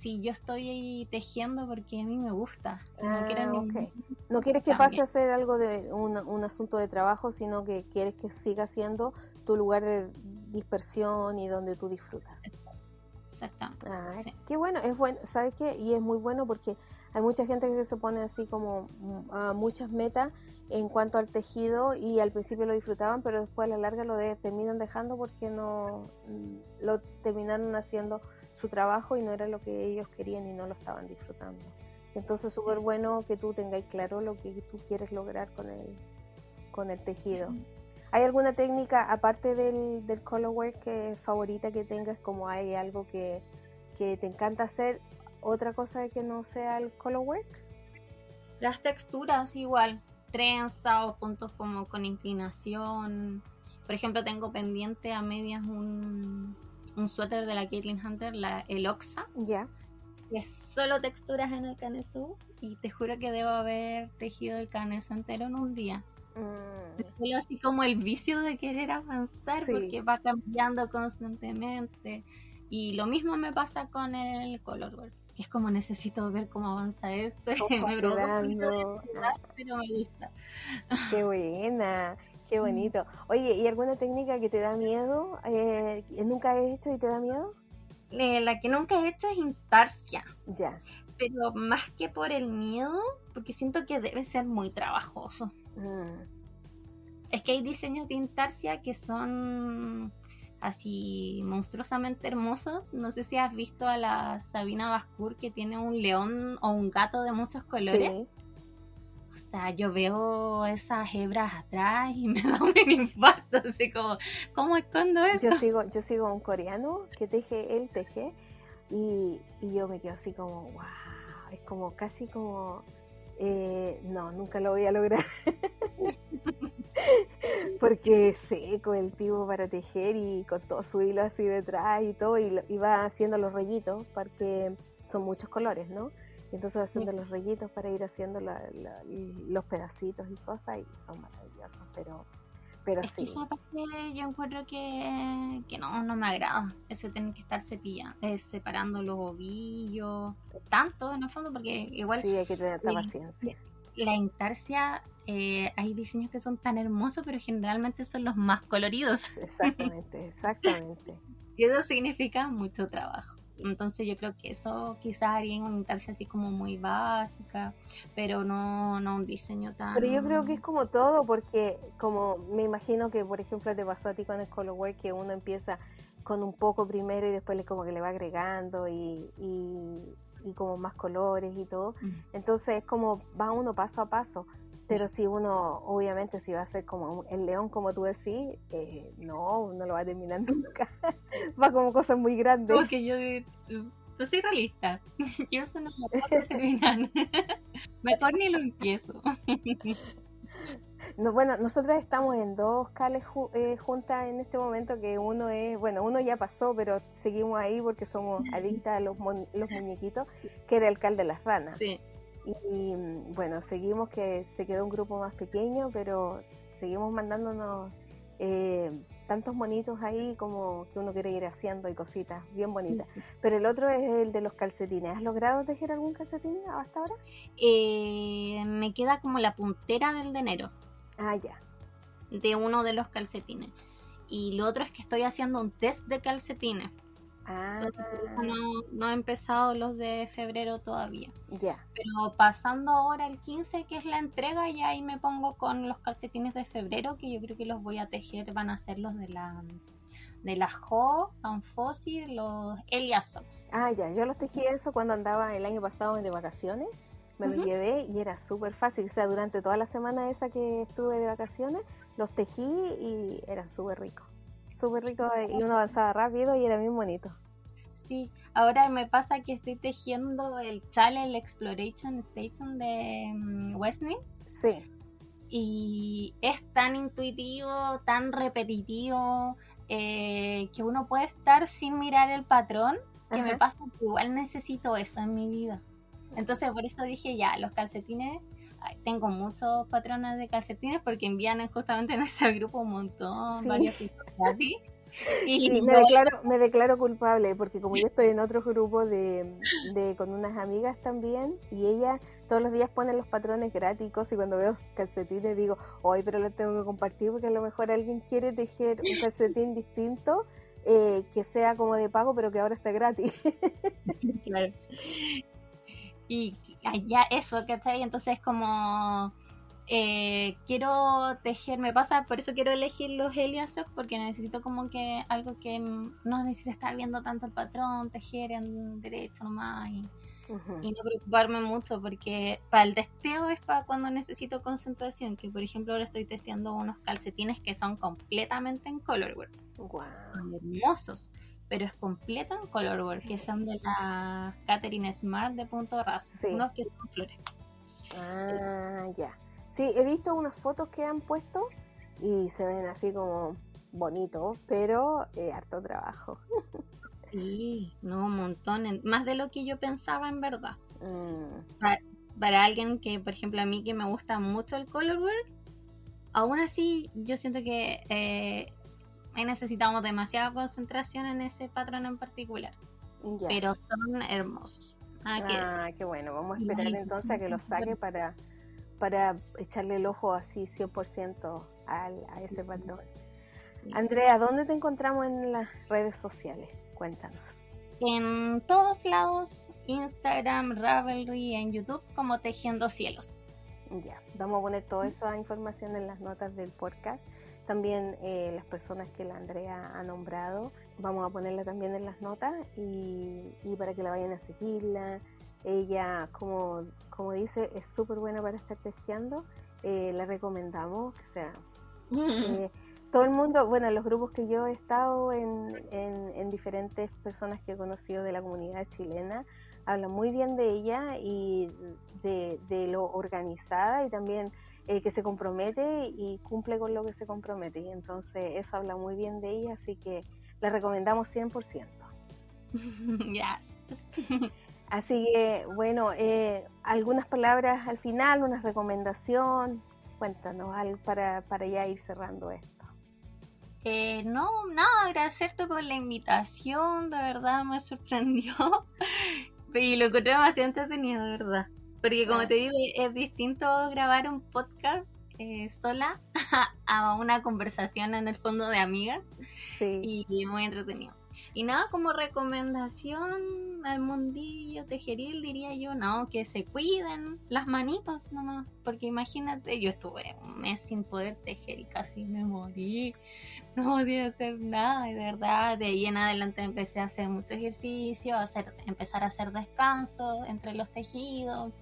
si yo estoy tejiendo porque a mí me gusta. no, ah, quieres que pase a ser algo de un, asunto de trabajo, sino que quieres que siga siendo tu lugar de dispersión y donde tú disfrutas. Exactamente. Ah, qué bueno, es bueno, ¿sabes qué? Y es muy bueno porque hay mucha gente que se pone así como mm, a muchas metas en cuanto al tejido y al principio lo disfrutaban, pero después a la larga lo terminan dejando porque no mm, lo terminaron haciendo su trabajo y no era lo que ellos querían y no lo estaban disfrutando. Entonces súper bueno que tú tengáis claro lo que tú quieres lograr con el, con el tejido. ¿Hay alguna técnica aparte del, del colorwork que favorita que tengas como hay algo que, que te encanta hacer otra cosa que no sea el color work? Las texturas igual, trenza o puntos como con inclinación. Por ejemplo, tengo pendiente a medias un, un suéter de la Caitlyn Hunter, la, el Oxa. Ya. es solo texturas en el canesú y te juro que debo haber tejido el canesú entero en un día. Mm. así como el vicio de querer avanzar porque va cambiando constantemente. Y lo mismo me pasa con el colorwork es como necesito ver cómo avanza esto. me pero me gusta. Qué buena, qué mm. bonito. Oye, ¿y alguna técnica que te da miedo? Eh, ¿Nunca has hecho y te da miedo? Eh, la que nunca he hecho es intarsia. Ya. Pero más que por el miedo, porque siento que debe ser muy trabajoso. Mm. Es que hay diseños de intarsia que son así monstruosamente hermosos. No sé si has visto a la Sabina Bascur que tiene un león o un gato de muchos colores. O sea, yo veo esas hebras atrás y me da un infarto, así como, ¿cómo escondo eso? Yo sigo, yo sigo a un coreano que teje, él teje, y, y yo me quedo así como, wow, es como casi como, eh, no, nunca lo voy a lograr. porque seco el tipo para tejer y con todo su hilo así detrás y todo, y, va haciendo los rollitos porque son muchos colores, ¿no? Y entonces haciendo los rollitos para ir haciendo los pedacitos y cosas y son maravillosos, pero pero sí. esa parte yo encuentro que, que no, no me agrada. Eso de tener que estar cepillando, eh, separando los ovillos, tanto en el fondo, porque igual. Sí, hay que tener la paciencia. La intarsia eh, hay diseños que son tan hermosos, pero generalmente son los más coloridos. Exactamente, exactamente. y eso significa mucho trabajo. Entonces yo creo que eso quizás haría una intarsia así como muy básica, pero no, no un diseño tan... Pero yo creo que es como todo, porque como me imagino que por ejemplo te pasó a ti con el colorway, que uno empieza con un poco primero y después le como que le va agregando y, y, como más colores y todo. Entonces es como va uno paso a paso. Pero si uno, obviamente, si va a ser como el león, como tú decís, eh, no, no lo va a terminar nunca. va como cosas muy grandes. Porque yo, yo soy realista. yo eso no lo puedo terminar. Mejor ni lo empiezo. No, bueno, nosotras estamos en dos cales eh, juntas en este momento, que uno es, bueno, uno ya pasó, pero seguimos ahí porque somos adictas a los, los muñequitos, que era el cal de las ranas. Sí. Y bueno, seguimos que se quedó un grupo más pequeño, pero seguimos mandándonos eh, tantos monitos ahí como que uno quiere ir haciendo y cositas bien bonitas. Pero el otro es el de los calcetines. ¿Has logrado tejer algún calcetín hasta ahora? Eh, me queda como la puntera del de enero. Ah, ya. De uno de los calcetines. Y lo otro es que estoy haciendo un test de calcetines. Ah. No, he empezado los de febrero todavía. Ya. Pero pasando ahora el 15, que es la entrega, y ahí me pongo con los calcetines de febrero, que yo creo que los voy a tejer, van a ser los de la de la Jo, Anfosi, los Elia Socks. Ah, ya, yo los tejí eso cuando andaba el año pasado de vacaciones, me los llevé y era súper fácil, o sea, durante toda la semana esa que estuve de vacaciones, los tejí y era súper rico súper rico y uno avanzaba rápido y era bien bonito. sí. Ahora me pasa que estoy tejiendo el el Exploration Station de um, Sí. Y es tan intuitivo, tan repetitivo, eh, que uno puede estar sin mirar el patrón. Que me pasa que igual necesito eso en mi vida. Entonces por eso dije ya, los calcetines tengo muchos patrones de calcetines porque envían justamente en ese grupo un montón, varios gratis. Y me, declaro, me declaro culpable porque como yo estoy en otro grupo de, con unas amigas también y ella todos los días pone los patrones gratis y cuando veo calcetines digo, hoy pero lo tengo que compartir porque a lo mejor alguien quiere tejer un calcetín distinto eh, que sea como de pago pero que ahora está gratis. claro. Y ya eso, ¿cachai? Entonces como eh, quiero tejer, me pasa, por eso quiero elegir los Eliasok, porque necesito como que algo que no necesite estar viendo tanto el patrón, tejer en derecho nomás y, y, no preocuparme mucho, porque para el testeo es para cuando necesito concentración, que por ejemplo ahora estoy testeando unos calcetines que son completamente en colorwork. Son hermosos pero es completo en colorwork, que son de la Catherine Smart de punto raso, unos que son flores. Ah, ya. Sí, he visto unas fotos que han puesto y se ven así como bonitos, pero eh, harto trabajo. Sí, no, un montón, más de lo que yo pensaba en verdad. Mm. Para, alguien que, por ejemplo, a mí que me gusta mucho el colorwork, aún así yo siento que eh, necesitamos demasiada concentración en ese patrón en particular. Pero son hermosos. ah, qué bueno. Vamos a esperar entonces a que lo saque para para echarle el ojo así 100% al, a ese patrón. Andrea, ¿dónde te encontramos en las redes sociales? Cuéntanos. En todos lados, Instagram, Ravelry, en YouTube, como Tejiendo Cielos. Ya, vamos a poner toda esa información en las notas del podcast. También eh, las personas que la Andrea ha nombrado, vamos a ponerla también en las notas y, y para que la vayan a seguirla, ella, como, como dice, es súper buena para estar testeando. Eh, la recomendamos, o sea, eh, todo el mundo, bueno, los grupos que yo he estado en, en, diferentes personas que he conocido de la comunidad chilena, hablan muy bien de ella y de, de lo organizada y también eh, que se compromete y cumple con lo que se compromete. Y entonces eso habla muy bien de ella, así que la recomendamos 100%. Yes. Así que, bueno, eh, algunas palabras al final, una recomendación. Cuéntanos algo para, para ya ir cerrando esto. Eh, no, nada, agradecerte por la invitación, de verdad me sorprendió. y lo encontré demasiado entretenido, de verdad. Porque como te digo, es distinto grabar un podcast eh, sola a una conversación en el fondo de amigas. Sí. Y muy entretenido. Y nada, como recomendación al mundillo tejeril diría yo, no, que se cuiden las manitos nomás, porque imagínate, yo estuve un mes sin poder tejer y casi me morí, no podía hacer nada, de verdad, de ahí en adelante empecé a hacer mucho ejercicio, a hacer, empezar a hacer descanso entre los tejidos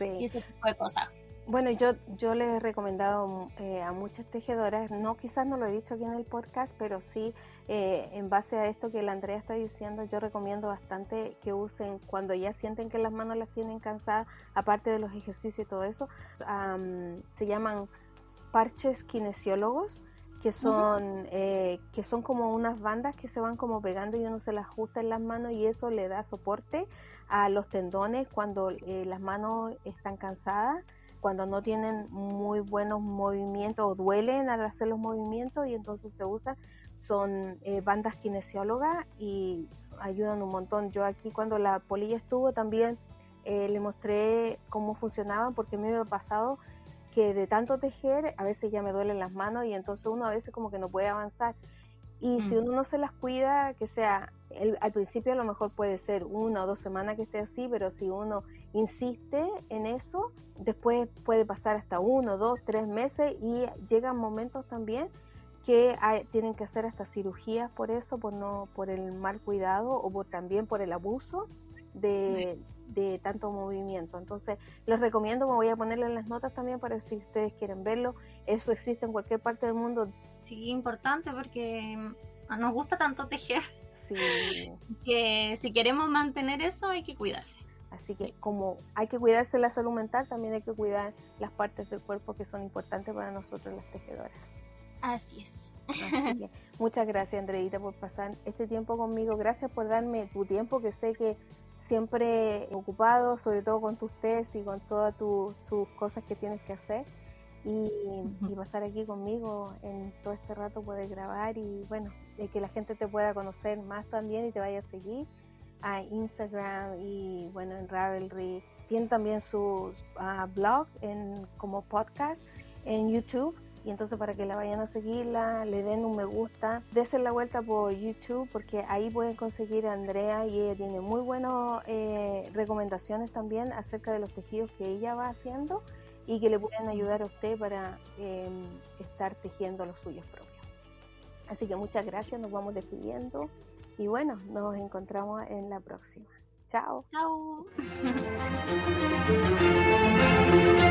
y ese tipo de cosas. Bueno, yo, yo le he recomendado eh, a muchas tejedoras, no quizás no lo he dicho aquí en el podcast, pero sí eh, en base a esto que la Andrea está diciendo, yo recomiendo bastante que usen cuando ya sienten que las manos las tienen cansadas, aparte de los ejercicios y todo eso, se llaman parches kinesiólogos que son eh, que son como unas bandas que se van como pegando y uno se las ajusta en las manos y eso le da soporte a los tendones cuando las manos están cansadas cuando no tienen muy buenos movimientos o duelen al hacer los movimientos y entonces se usa, son eh, bandas kinesiólogas y ayudan un montón. Yo aquí cuando la polilla estuvo también eh, le mostré cómo funcionaban porque a mí me ha pasado que de tanto tejer a veces ya me duelen las manos y entonces uno a veces como que no puede avanzar. Y si mm. uno no se las cuida, que sea al principio a lo mejor puede ser una o dos semanas que esté así, pero si uno insiste en eso, después puede pasar hasta uno, dos, tres meses y llegan momentos también que tienen que hacer hasta cirugías por eso, por no, por el mal cuidado o por, también por el abuso de, de tanto movimiento. Entonces, les recomiendo, me voy a ponerle en las notas también para si ustedes quieren verlo. Eso existe en cualquier parte del mundo. Sí, importante porque nos gusta tanto tejer Sí. Que si queremos mantener eso hay que cuidarse. Así que como hay que cuidarse la salud mental, también hay que cuidar las partes del cuerpo que son importantes para nosotros las tejedoras. Así es. Así que, muchas gracias Andreita por pasar este tiempo conmigo. Gracias por darme tu tiempo, que sé que siempre ocupado, sobre todo con tus test y con todas tus cosas que tienes que hacer. Y, pasar aquí conmigo en todo este rato, poder grabar y bueno, que la gente te pueda conocer más también y te vaya a seguir a Instagram y bueno, en Ravelry. Tiene también su ah, blog en, como podcast en YouTube. Y entonces para que la vayan a seguirla, le den un me gusta, desen la vuelta por YouTube porque ahí pueden conseguir a Andrea y ella tiene muy buenas eh, recomendaciones también acerca de los tejidos que ella va haciendo y que le pueden ayudar a usted para em, estar tejiendo los suyos propios. Así que muchas gracias, nos vamos despidiendo y bueno, nos encontramos en la próxima. Chao. Chao.